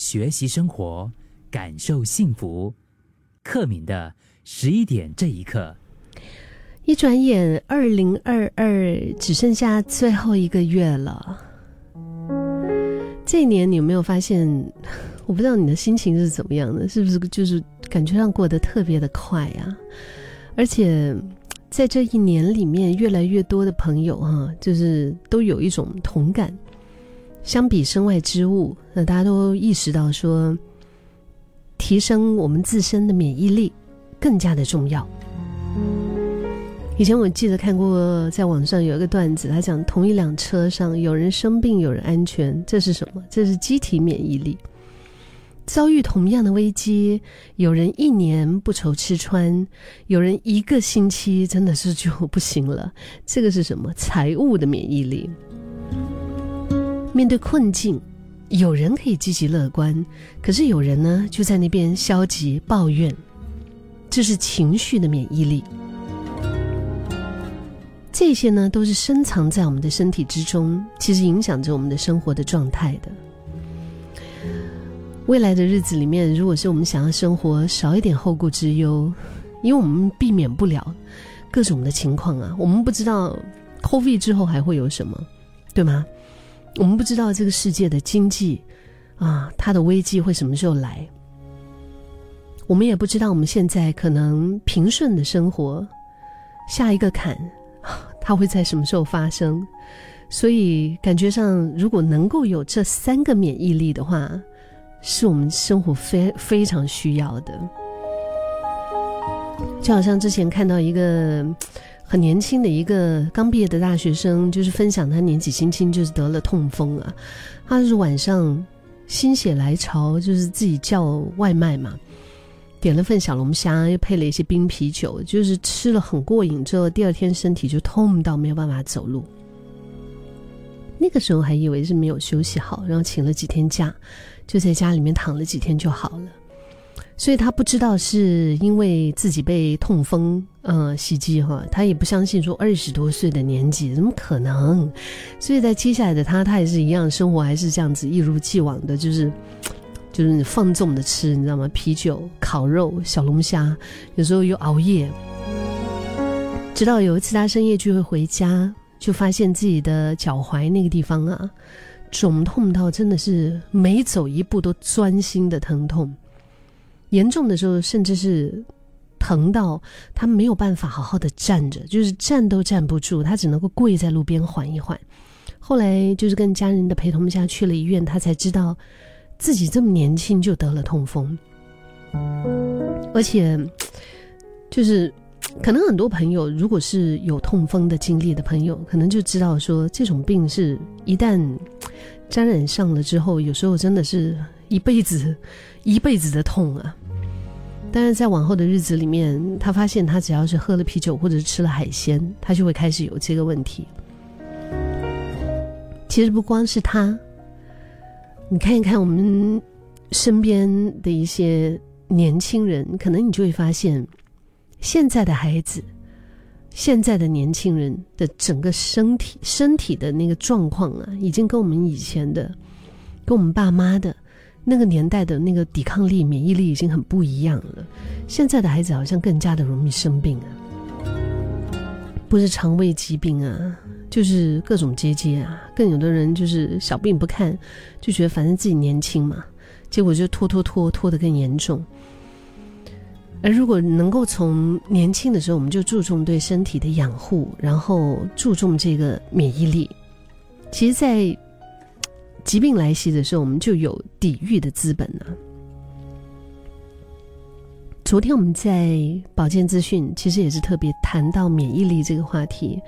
学习生活，感受幸福。克敏的十一点这一刻，一转眼，二零二二只剩下最后一个月了。这一年，你有没有发现？我不知道你的心情是怎么样的，是不是就是感觉上过得特别的快啊？而且，在这一年里面，越来越多的朋友哈，就是都有一种同感。相比身外之物，那大家都意识到说，提升我们自身的免疫力更加的重要。以前我记得看过，在网上有一个段子，他讲同一辆车上有人生病，有人安全，这是什么？这是机体免疫力。遭遇同样的危机，有人一年不愁吃穿，有人一个星期真的是就不行了。这个是什么？财务的免疫力。面对困境，有人可以积极乐观，可是有人呢就在那边消极抱怨，这是情绪的免疫力。这些呢都是深藏在我们的身体之中，其实影响着我们的生活的状态的。未来的日子里面，如果是我们想要生活少一点后顾之忧，因为我们避免不了各种的情况啊，我们不知道 COVID 之后还会有什么，对吗？我们不知道这个世界的经济，啊，它的危机会什么时候来？我们也不知道我们现在可能平顺的生活，下一个坎，它会在什么时候发生？所以感觉上，如果能够有这三个免疫力的话，是我们生活非非常需要的。就好像之前看到一个。很年轻的一个刚毕业的大学生，就是分享他年纪轻轻就是得了痛风啊，他是晚上心血来潮，就是自己叫外卖嘛，点了份小龙虾，又配了一些冰啤酒，就是吃了很过瘾之后，第二天身体就痛到没有办法走路。那个时候还以为是没有休息好，然后请了几天假，就在家里面躺了几天就好了。所以他不知道是因为自己被痛风呃袭击哈，他也不相信说二十多岁的年纪怎么可能？所以在接下来的他，他也是一样生活还是这样子一如既往的，就是 就是放纵的吃，你知道吗？啤酒、烤肉、小龙虾，有时候又熬夜。直到有一次他深夜聚会回家，就发现自己的脚踝那个地方啊，肿痛到真的是每走一步都钻心的疼痛。严重的时候，甚至是疼到他没有办法好好的站着，就是站都站不住，他只能够跪在路边缓一缓。后来就是跟家人的陪同下去了医院，他才知道自己这么年轻就得了痛风，而且就是可能很多朋友如果是有痛风的经历的朋友，可能就知道说这种病是一旦沾染上了之后，有时候真的是一辈子一辈子的痛啊。但是在往后的日子里面，他发现他只要是喝了啤酒或者是吃了海鲜，他就会开始有这个问题。其实不光是他，你看一看我们身边的一些年轻人，可能你就会发现，现在的孩子，现在的年轻人的整个身体身体的那个状况啊，已经跟我们以前的，跟我们爸妈的。那个年代的那个抵抗力、免疫力已经很不一样了。现在的孩子好像更加的容易生病啊，不是肠胃疾病啊，就是各种结节啊。更有的人就是小病不看，就觉得反正自己年轻嘛，结果就拖拖拖拖得更严重。而如果能够从年轻的时候，我们就注重对身体的养护，然后注重这个免疫力，其实，在。疾病来袭的时候，我们就有抵御的资本呢。昨天我们在保健资讯，其实也是特别谈到免疫力这个话题。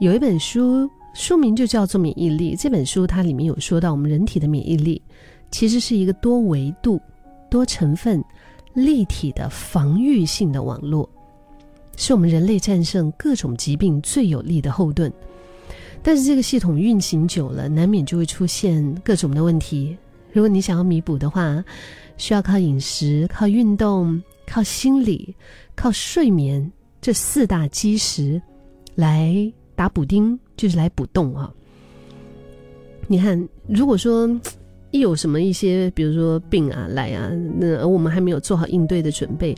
有一本书，书名就叫做《免疫力》。这本书它里面有说到，我们人体的免疫力其实是一个多维度、多成分、立体的防御性的网络，是我们人类战胜各种疾病最有力的后盾。但是这个系统运行久了，难免就会出现各种的问题。如果你想要弥补的话，需要靠饮食、靠运动、靠心理、靠睡眠这四大基石来打补丁，就是来补洞啊。你看，如果说一有什么一些，比如说病啊来啊，那而我们还没有做好应对的准备，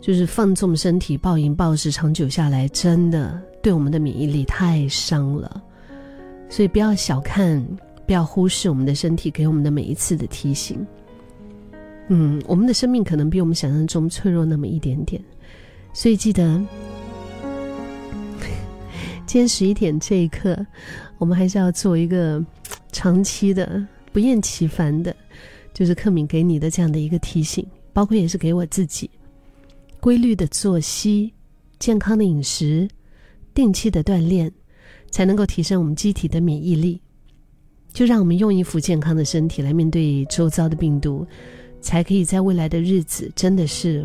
就是放纵身体、暴饮暴食，长久下来，真的对我们的免疫力太伤了。所以不要小看，不要忽视我们的身体给我们的每一次的提醒。嗯，我们的生命可能比我们想象中脆弱那么一点点，所以记得，今天十一点这一刻，我们还是要做一个长期的。不厌其烦的，就是克敏给你的这样的一个提醒，包括也是给我自己，规律的作息、健康的饮食、定期的锻炼，才能够提升我们机体的免疫力。就让我们用一副健康的身体来面对周遭的病毒，才可以在未来的日子真的是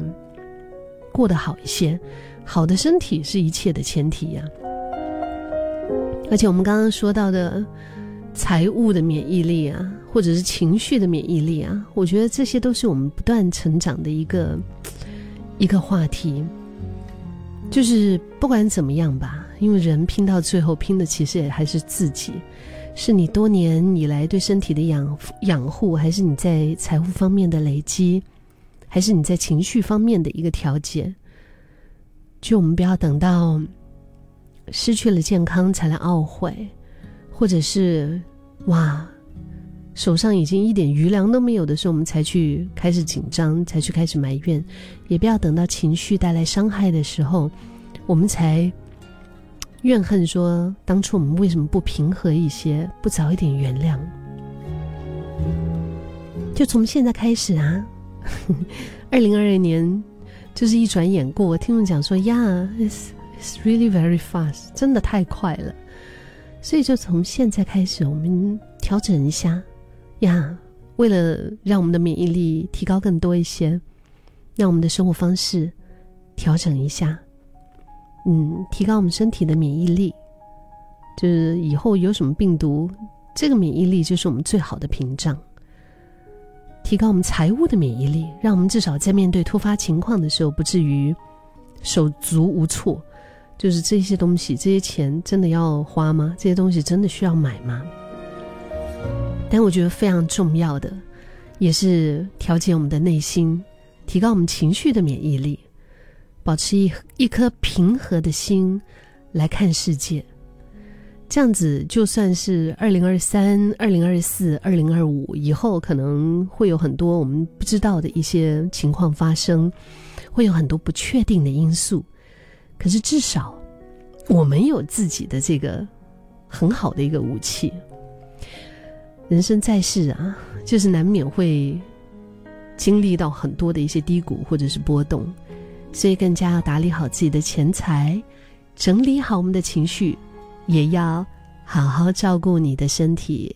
过得好一些。好的身体是一切的前提呀。而且我们刚刚说到的财务的免疫力啊。或者是情绪的免疫力啊，我觉得这些都是我们不断成长的一个一个话题。就是不管怎么样吧，因为人拼到最后拼的其实也还是自己，是你多年以来对身体的养养护，还是你在财务方面的累积，还是你在情绪方面的一个调节。就我们不要等到失去了健康才来懊悔，或者是哇。手上已经一点余粮都没有的时候，我们才去开始紧张，才去开始埋怨，也不要等到情绪带来伤害的时候，我们才怨恨说当初我们为什么不平和一些，不早一点原谅。就从现在开始啊，二零二二年就是一转眼过。我听人讲说呀，it's it's really very fast，真的太快了。所以就从现在开始，我们调整一下。呀，为了让我们的免疫力提高更多一些，让我们的生活方式调整一下，嗯，提高我们身体的免疫力，就是以后有什么病毒，这个免疫力就是我们最好的屏障。提高我们财务的免疫力，让我们至少在面对突发情况的时候，不至于手足无措。就是这些东西，这些钱真的要花吗？这些东西真的需要买吗？但我觉得非常重要的，也是调节我们的内心，提高我们情绪的免疫力，保持一一颗平和的心来看世界。这样子，就算是二零二三、二零二四、二零二五以后，可能会有很多我们不知道的一些情况发生，会有很多不确定的因素。可是至少，我们有自己的这个很好的一个武器。人生在世啊，就是难免会经历到很多的一些低谷或者是波动，所以更加要打理好自己的钱财，整理好我们的情绪，也要好好照顾你的身体。